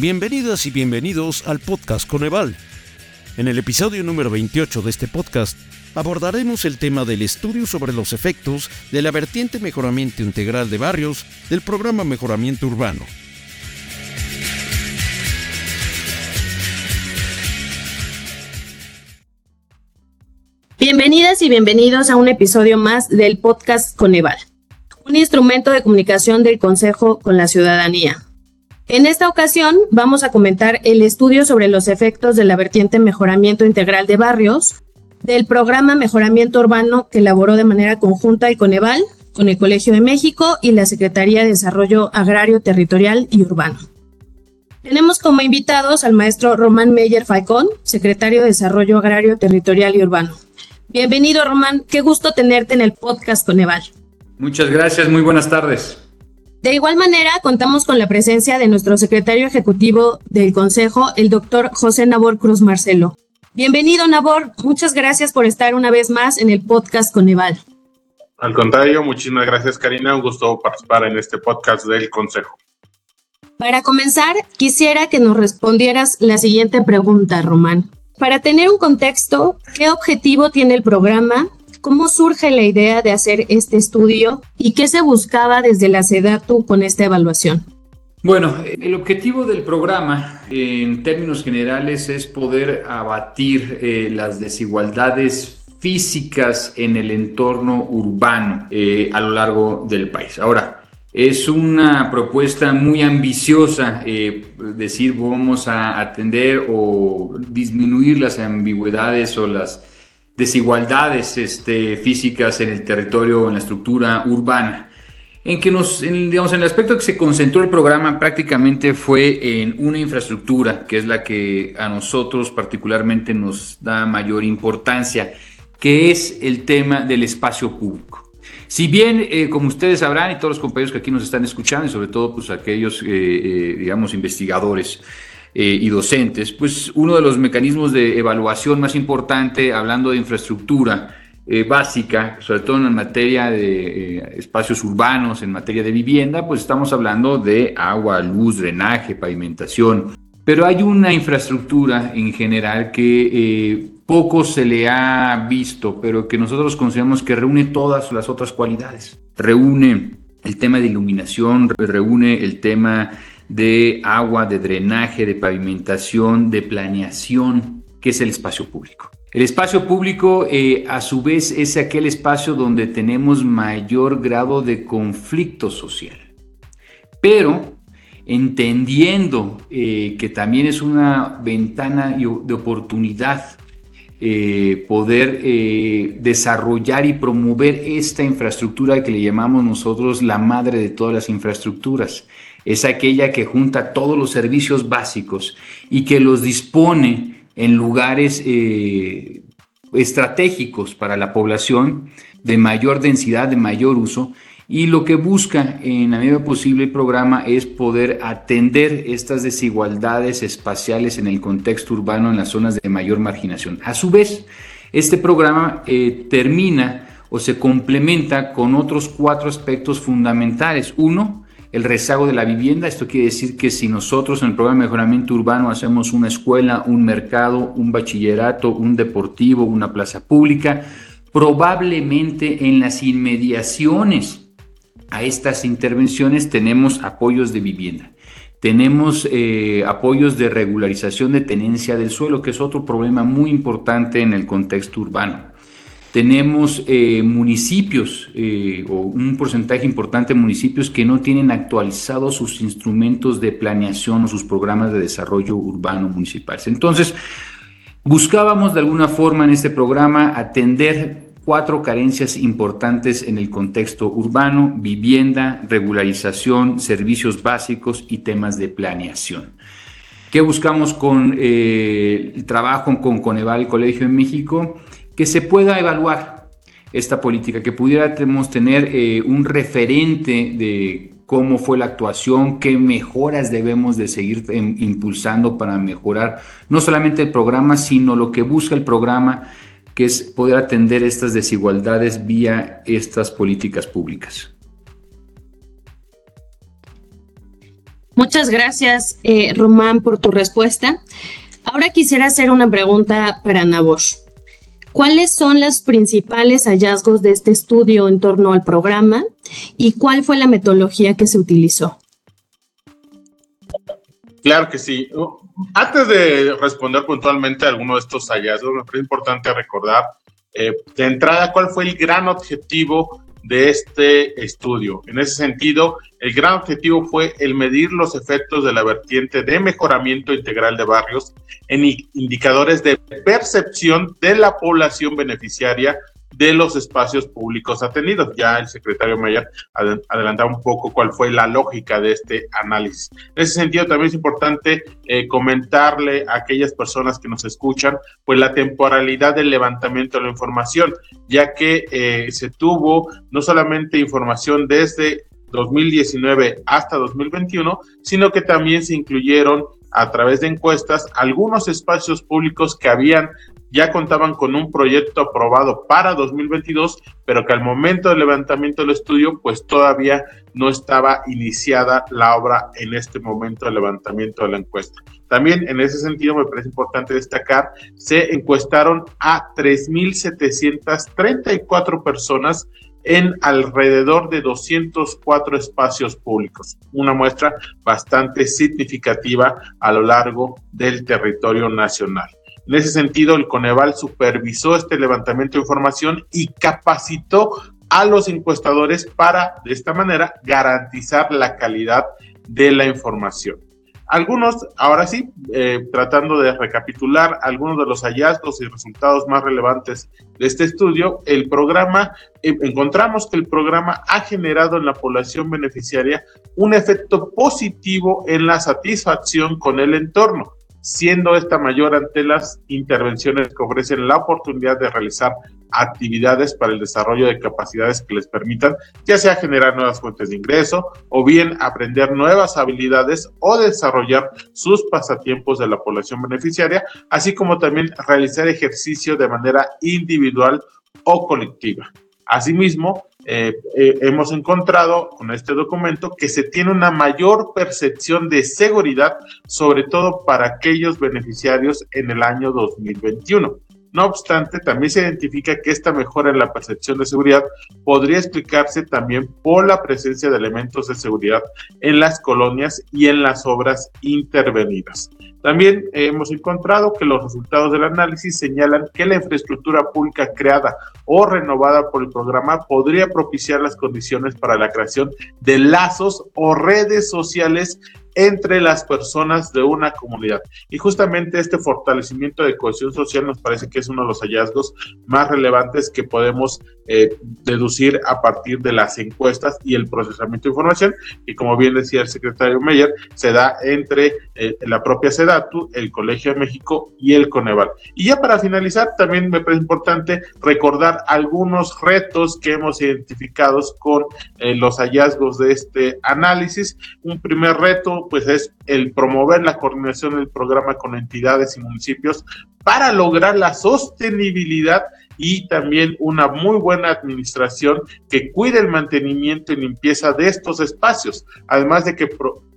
Bienvenidas y bienvenidos al podcast Coneval. En el episodio número 28 de este podcast abordaremos el tema del estudio sobre los efectos de la vertiente mejoramiento integral de barrios del programa Mejoramiento Urbano. Bienvenidas y bienvenidos a un episodio más del podcast Coneval, un instrumento de comunicación del Consejo con la ciudadanía. En esta ocasión vamos a comentar el estudio sobre los efectos de la vertiente mejoramiento integral de barrios del programa Mejoramiento Urbano que elaboró de manera conjunta el Coneval con el Colegio de México y la Secretaría de Desarrollo Agrario, Territorial y Urbano. Tenemos como invitados al maestro Román Meyer Falcón, secretario de Desarrollo Agrario, Territorial y Urbano. Bienvenido, Román. Qué gusto tenerte en el podcast Coneval. Muchas gracias. Muy buenas tardes. De igual manera, contamos con la presencia de nuestro secretario ejecutivo del Consejo, el doctor José Nabor Cruz Marcelo. Bienvenido, Nabor. Muchas gracias por estar una vez más en el podcast Coneval. Al contrario, muchísimas gracias, Karina. Un gusto participar en este podcast del Consejo. Para comenzar, quisiera que nos respondieras la siguiente pregunta, Román. Para tener un contexto, ¿qué objetivo tiene el programa ¿Cómo surge la idea de hacer este estudio y qué se buscaba desde la SEDATU con esta evaluación? Bueno, el objetivo del programa en términos generales es poder abatir eh, las desigualdades físicas en el entorno urbano eh, a lo largo del país. Ahora, es una propuesta muy ambiciosa eh, decir vamos a atender o disminuir las ambigüedades o las desigualdades este, físicas en el territorio, en la estructura urbana. En que nos, digamos, en el aspecto que se concentró el programa prácticamente fue en una infraestructura, que es la que a nosotros particularmente nos da mayor importancia, que es el tema del espacio público. Si bien, eh, como ustedes sabrán, y todos los compañeros que aquí nos están escuchando, y sobre todo pues, aquellos, eh, eh, digamos, investigadores, eh, y docentes, pues uno de los mecanismos de evaluación más importante, hablando de infraestructura eh, básica, sobre todo en materia de eh, espacios urbanos, en materia de vivienda, pues estamos hablando de agua, luz, drenaje, pavimentación. Pero hay una infraestructura en general que poco se le ha visto, pero que nosotros consideramos que reúne todas las otras cualidades. Reúne el tema de iluminación, reúne el tema de agua, de drenaje, de pavimentación, de planeación, que es el espacio público. El espacio público, eh, a su vez, es aquel espacio donde tenemos mayor grado de conflicto social. Pero entendiendo eh, que también es una ventana de oportunidad eh, poder desarrollar y promover esta infraestructura que le llamamos nosotros la madre de todas las infraestructuras es aquella que junta todos los servicios básicos y que los dispone en lugares eh, estratégicos para la población de mayor densidad, de mayor uso. Y lo que busca en la medida posible el programa es poder atender estas desigualdades espaciales en el contexto urbano en las zonas de mayor marginación. A su vez, este programa eh, termina o se complementa con otros cuatro aspectos fundamentales. Uno, el rezago de la vivienda. Esto quiere decir que si nosotros en el programa de mejoramiento urbano hacemos una escuela, un mercado, un bachillerato, un deportivo, una plaza pública, probablemente en las inmediaciones a estas intervenciones tenemos apoyos de vivienda. Tenemos eh, apoyos de regularización de tenencia del suelo, que es otro problema muy importante en el contexto urbano. Tenemos eh, municipios eh, o un porcentaje importante de municipios que no tienen actualizados sus instrumentos de planeación o sus programas de desarrollo urbano municipales. Entonces, buscábamos de alguna forma en este programa atender cuatro carencias importantes en el contexto urbano, vivienda, regularización, servicios básicos y temas de planeación. ¿Qué buscamos con eh, el trabajo con Coneval Colegio en México? Que se pueda evaluar esta política, que pudiéramos tener eh, un referente de cómo fue la actuación, qué mejoras debemos de seguir em, impulsando para mejorar no solamente el programa, sino lo que busca el programa, que es poder atender estas desigualdades vía estas políticas públicas. Muchas gracias, eh, Román, por tu respuesta. Ahora quisiera hacer una pregunta para Nabosh. ¿Cuáles son los principales hallazgos de este estudio en torno al programa y cuál fue la metodología que se utilizó? Claro que sí. Antes de responder puntualmente a alguno de estos hallazgos, me parece importante recordar eh, de entrada cuál fue el gran objetivo de este estudio. En ese sentido, el gran objetivo fue el medir los efectos de la vertiente de mejoramiento integral de barrios en indicadores de percepción de la población beneficiaria de los espacios públicos atendidos. Ya el secretario Mayer adelantaba un poco cuál fue la lógica de este análisis. En ese sentido, también es importante eh, comentarle a aquellas personas que nos escuchan, pues la temporalidad del levantamiento de la información, ya que eh, se tuvo no solamente información desde 2019 hasta 2021, sino que también se incluyeron a través de encuestas algunos espacios públicos que habían ya contaban con un proyecto aprobado para 2022, pero que al momento del levantamiento del estudio, pues todavía no estaba iniciada la obra en este momento del levantamiento de la encuesta. También en ese sentido me parece importante destacar, se encuestaron a 3.734 personas en alrededor de 204 espacios públicos, una muestra bastante significativa a lo largo del territorio nacional. En ese sentido, el Coneval supervisó este levantamiento de información y capacitó a los encuestadores para, de esta manera, garantizar la calidad de la información. Algunos, ahora sí, eh, tratando de recapitular algunos de los hallazgos y resultados más relevantes de este estudio, el programa, eh, encontramos que el programa ha generado en la población beneficiaria un efecto positivo en la satisfacción con el entorno siendo esta mayor ante las intervenciones que ofrecen la oportunidad de realizar actividades para el desarrollo de capacidades que les permitan ya sea generar nuevas fuentes de ingreso o bien aprender nuevas habilidades o desarrollar sus pasatiempos de la población beneficiaria, así como también realizar ejercicio de manera individual o colectiva. Asimismo, eh, eh, hemos encontrado con este documento que se tiene una mayor percepción de seguridad, sobre todo para aquellos beneficiarios en el año 2021. No obstante, también se identifica que esta mejora en la percepción de seguridad podría explicarse también por la presencia de elementos de seguridad en las colonias y en las obras intervenidas. También hemos encontrado que los resultados del análisis señalan que la infraestructura pública creada o renovada por el programa podría propiciar las condiciones para la creación de lazos o redes sociales entre las personas de una comunidad. Y justamente este fortalecimiento de cohesión social nos parece que es uno de los hallazgos más relevantes que podemos eh, deducir a partir de las encuestas y el procesamiento de información. Y como bien decía el secretario Meyer, se da entre eh, la propia SEDATU, el Colegio de México y el Coneval. Y ya para finalizar, también me parece importante recordar algunos retos que hemos identificado con eh, los hallazgos de este análisis. Un primer reto pues es el promover la coordinación del programa con entidades y municipios para lograr la sostenibilidad y también una muy buena administración que cuide el mantenimiento y limpieza de estos espacios, además de que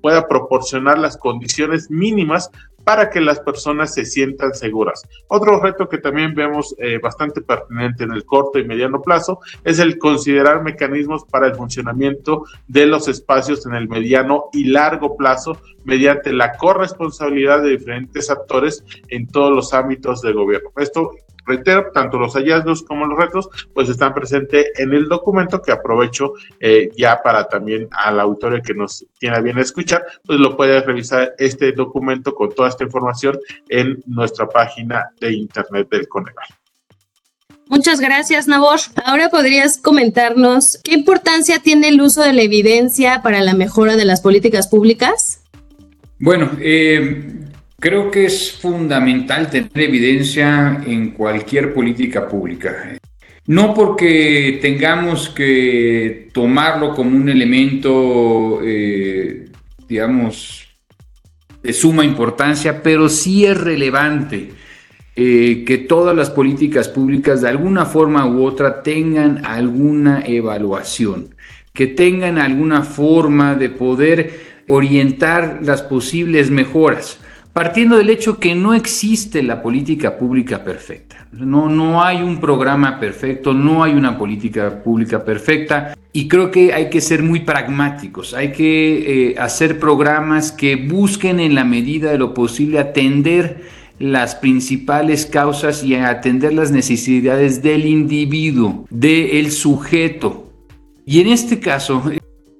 pueda proporcionar las condiciones mínimas para que las personas se sientan seguras. Otro reto que también vemos eh, bastante pertinente en el corto y mediano plazo es el considerar mecanismos para el funcionamiento de los espacios en el mediano y largo plazo mediante la corresponsabilidad de diferentes actores en todos los ámbitos del gobierno. Esto reitero, tanto los hallazgos como los retos, pues están presentes en el documento que aprovecho eh, ya para también al auditorio que nos tiene bien escuchar, pues lo puede revisar este documento con toda esta información en nuestra página de internet del Coneval. Muchas gracias, Nabor. Ahora podrías comentarnos qué importancia tiene el uso de la evidencia para la mejora de las políticas públicas. Bueno, eh, Creo que es fundamental tener evidencia en cualquier política pública. No porque tengamos que tomarlo como un elemento, eh, digamos, de suma importancia, pero sí es relevante eh, que todas las políticas públicas de alguna forma u otra tengan alguna evaluación, que tengan alguna forma de poder orientar las posibles mejoras, partiendo del hecho que no existe la política pública perfecta. No, no hay un programa perfecto, no hay una política pública perfecta y creo que hay que ser muy pragmáticos, hay que eh, hacer programas que busquen en la medida de lo posible atender las principales causas y atender las necesidades del individuo, del sujeto. Y en este caso,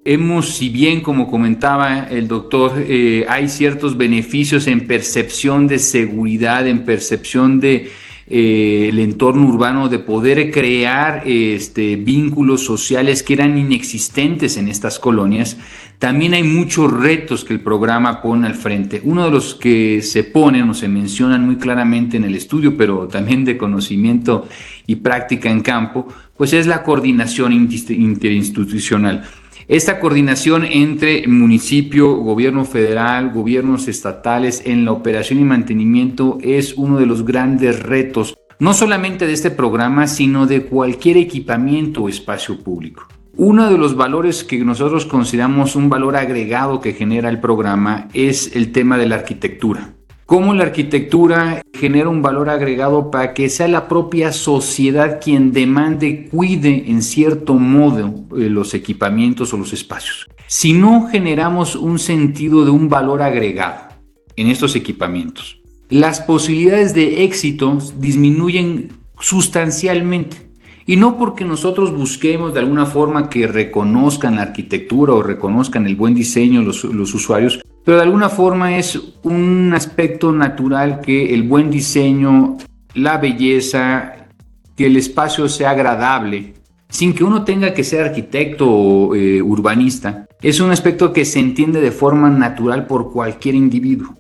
hemos, si bien como comentaba el doctor, eh, hay ciertos beneficios en percepción de seguridad, en percepción de eh, el entorno urbano, de poder crear este, vínculos sociales que eran inexistentes en estas colonias, también hay muchos retos que el programa pone al frente. Uno de los que se ponen o se mencionan muy claramente en el estudio, pero también de conocimiento y práctica en campo, pues es la coordinación interinstitucional. Esta coordinación entre municipio, gobierno federal, gobiernos estatales en la operación y mantenimiento es uno de los grandes retos, no solamente de este programa, sino de cualquier equipamiento o espacio público. Uno de los valores que nosotros consideramos un valor agregado que genera el programa es el tema de la arquitectura cómo la arquitectura genera un valor agregado para que sea la propia sociedad quien demande, cuide en cierto modo eh, los equipamientos o los espacios. Si no generamos un sentido de un valor agregado en estos equipamientos, las posibilidades de éxito disminuyen sustancialmente. Y no porque nosotros busquemos de alguna forma que reconozcan la arquitectura o reconozcan el buen diseño los, los usuarios, pero de alguna forma es un aspecto natural que el buen diseño, la belleza, que el espacio sea agradable, sin que uno tenga que ser arquitecto o eh, urbanista, es un aspecto que se entiende de forma natural por cualquier individuo.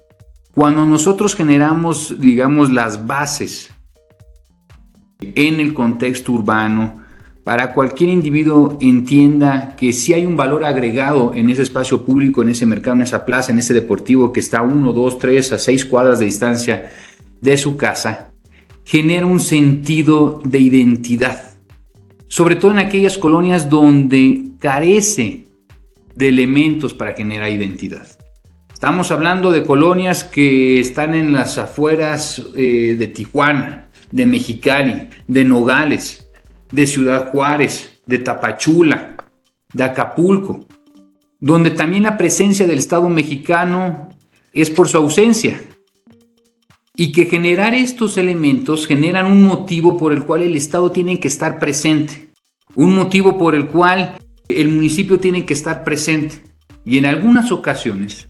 Cuando nosotros generamos, digamos, las bases en el contexto urbano, para cualquier individuo entienda que si hay un valor agregado en ese espacio público, en ese mercado, en esa plaza, en ese deportivo que está a uno, dos, tres, a seis cuadras de distancia de su casa, genera un sentido de identidad, sobre todo en aquellas colonias donde carece de elementos para generar identidad. Estamos hablando de colonias que están en las afueras eh, de Tijuana, de Mexicali, de Nogales, de Ciudad Juárez, de Tapachula, de Acapulco, donde también la presencia del Estado mexicano es por su ausencia. Y que generar estos elementos generan un motivo por el cual el Estado tiene que estar presente, un motivo por el cual el municipio tiene que estar presente. Y en algunas ocasiones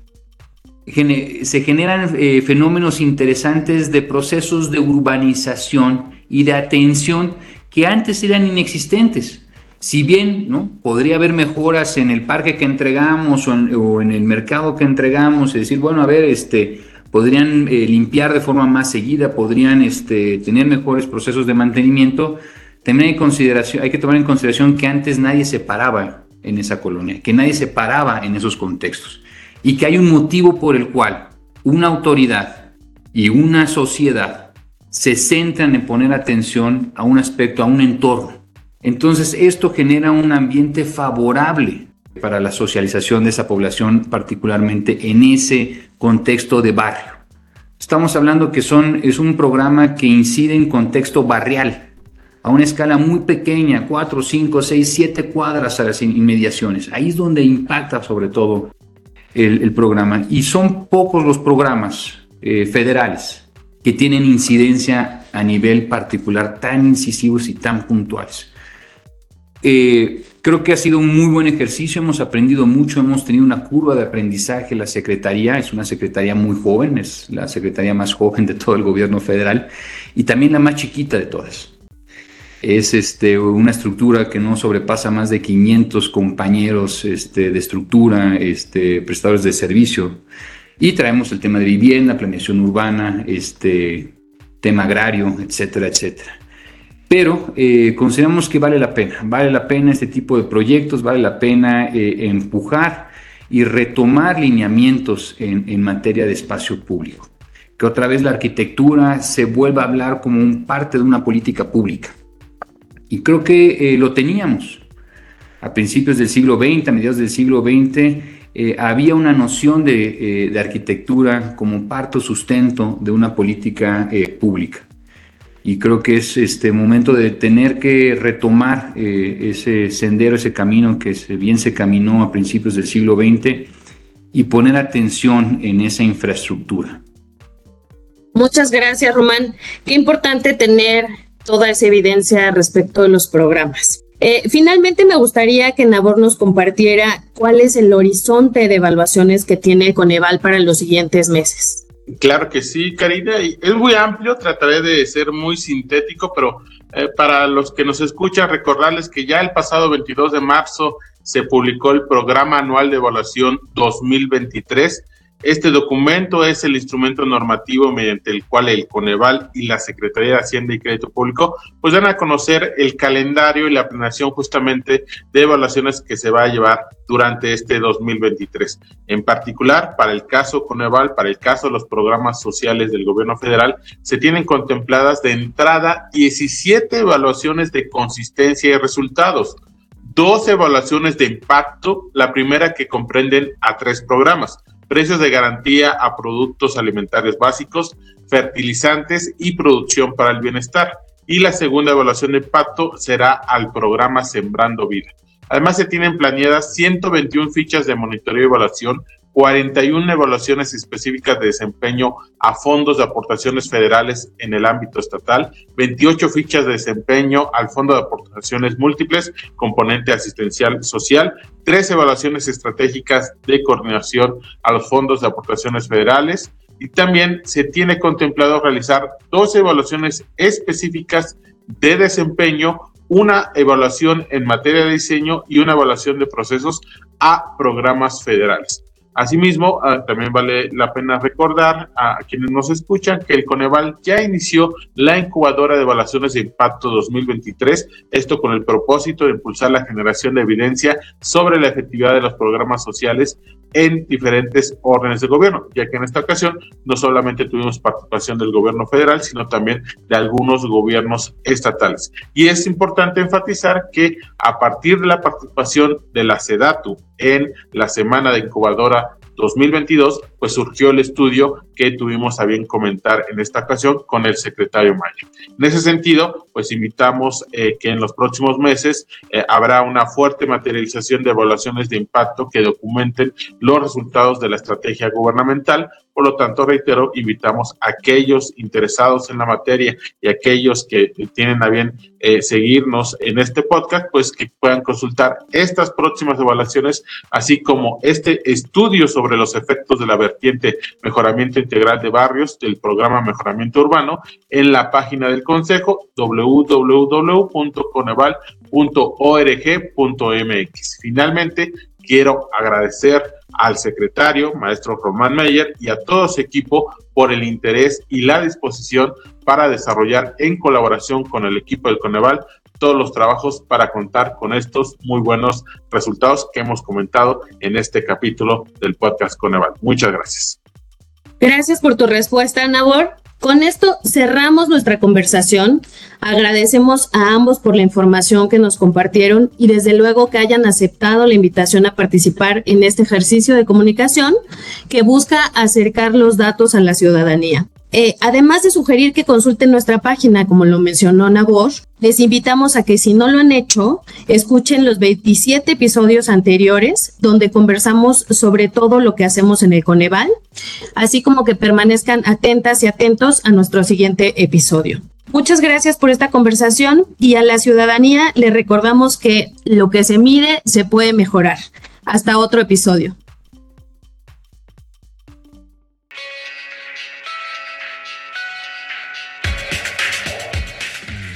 se generan eh, fenómenos interesantes de procesos de urbanización y de atención que antes eran inexistentes. Si bien ¿no? podría haber mejoras en el parque que entregamos o en, el mercado que entregamos, es decir, bueno, a ver, este, podrían eh, limpiar de forma más seguida, podrían este, tener mejores procesos de mantenimiento, también hay, consideración, hay que tomar en consideración que antes nadie se paraba en esa colonia, que nadie se paraba en esos contextos y que hay un motivo por el cual una autoridad y una sociedad se centran en poner atención a un aspecto, a un entorno. Entonces esto genera un ambiente favorable para la socialización de esa población, particularmente en ese contexto de barrio. Estamos hablando que son, es un programa que incide en contexto barrial, a una escala muy pequeña, 4, 5, 6, 7 cuadras a las inmediaciones. Ahí es donde impacta sobre todo el, programa. Y son pocos los programas eh, federales que tienen incidencia a nivel particular tan incisivos y tan puntuales. Eh, creo que ha sido un muy buen ejercicio, hemos aprendido mucho, hemos tenido una curva de aprendizaje. La Secretaría es una Secretaría muy joven, es la Secretaría más joven de todo el gobierno federal y también la más chiquita de todas. Es este, una estructura que no sobrepasa más de 500 compañeros este, de estructura, este, prestadores de servicio. Y traemos el tema de vivienda, planeación urbana, este, tema agrario, etcétera, etcétera. Pero eh, consideramos que vale la pena, vale la pena este tipo de proyectos, vale la pena eh, empujar y retomar lineamientos en, materia de espacio público. Que otra vez la arquitectura se vuelva a hablar como un parte de una política pública. Y creo que eh, lo teníamos. A principios del siglo XX, a mediados del siglo XX, eh, había una noción de, de, arquitectura como parto sustento de una política pública. Y creo que es este momento de tener que retomar ese sendero, ese camino que bien se caminó a principios del siglo XX y poner atención en esa infraestructura. Muchas gracias, Román. Qué importante tener toda esa evidencia respecto de los programas. Eh, finalmente, me gustaría que Nabor nos compartiera cuál es el horizonte de evaluaciones que tiene Coneval para los siguientes meses. Claro que sí, Karina. Es muy amplio, trataré de ser muy sintético, pero eh, para los que nos escuchan, recordarles que ya el pasado 22 de marzo se publicó el Programa Anual de Evaluación 2023 este documento es el instrumento normativo mediante el cual el Coneval y la Secretaría de Hacienda y Crédito Público pues dan a conocer el calendario y la planeación justamente de evaluaciones que se va a llevar durante este 2023. En particular, para el caso Coneval, para el caso de los programas sociales del gobierno federal, se tienen contempladas de entrada 17 evaluaciones de consistencia y resultados dos evaluaciones de impacto, la primera que comprenden a tres programas precios de garantía a productos alimentarios básicos, fertilizantes y producción para el bienestar. Y la segunda evaluación de impacto será al programa Sembrando Vida. Además, se tienen planeadas 121 fichas de monitoreo y evaluación 41 evaluaciones específicas de desempeño a fondos de aportaciones federales en el ámbito estatal, 28 fichas de desempeño al Fondo de Aportaciones Múltiples, componente asistencial social, tres evaluaciones estratégicas de coordinación a los fondos de aportaciones federales y también se tiene contemplado realizar dos evaluaciones específicas de desempeño una evaluación en materia de diseño y una evaluación de procesos a programas federales. Asimismo, ah, también vale la pena recordar a quienes nos escuchan que el Coneval ya inició la incubadora de evaluaciones de impacto 2023, esto con el propósito de impulsar la generación de evidencia sobre la efectividad de los programas sociales en diferentes órdenes de gobierno, ya que en esta ocasión no solamente tuvimos participación del gobierno federal, sino también de algunos gobiernos estatales. Y es importante enfatizar que a partir de la participación de la SEDATU en la semana de incubadora 2022, pues surgió el estudio que tuvimos a bien comentar en esta ocasión con el secretario Mayo. En ese sentido, pues invitamos eh, que en los próximos meses eh, habrá una fuerte materialización de evaluaciones de impacto que documenten los resultados de la estrategia gubernamental. Por lo tanto, reitero, invitamos a aquellos interesados en la materia y aquellos que tienen a bien eh, seguirnos en este podcast, pues que puedan consultar estas próximas evaluaciones, así como este estudio sobre los efectos de la vertiente mejoramiento integral de barrios del programa Mejoramiento Urbano en la página del Consejo www.coneval.org.mx. Finalmente, quiero agradecer al secretario, maestro Román Meyer, y a todo su equipo por el interés y la disposición para desarrollar en colaboración con el equipo del Coneval todos los trabajos para contar con estos muy buenos resultados que hemos comentado en este capítulo del podcast Coneval. Muchas gracias. Gracias por tu respuesta, Nabor. Con esto cerramos nuestra conversación. Agradecemos a ambos por la información que nos compartieron y desde luego que hayan aceptado la invitación a participar en este ejercicio de comunicación que busca acercar los datos a la ciudadanía. Eh, además de sugerir que consulten nuestra página, como lo mencionó Nabor, les invitamos a que si no lo han hecho, escuchen los 27 episodios anteriores donde conversamos sobre todo lo que hacemos en el Coneval, así como que permanezcan atentas y atentos a nuestro siguiente episodio. Muchas gracias por esta conversación y a la ciudadanía le recordamos que lo que se mide se puede mejorar. Hasta otro episodio.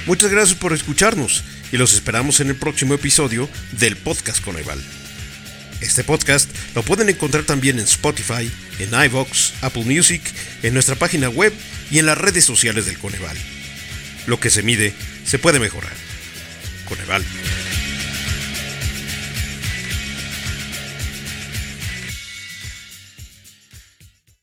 Muchas gracias por escucharnos y los esperamos en el próximo episodio del podcast Coneval. Este podcast lo pueden encontrar también en Spotify, en iVoox, Apple Music, en nuestra página web y en las redes sociales del Coneval. Lo que se mide se puede mejorar. Coneval.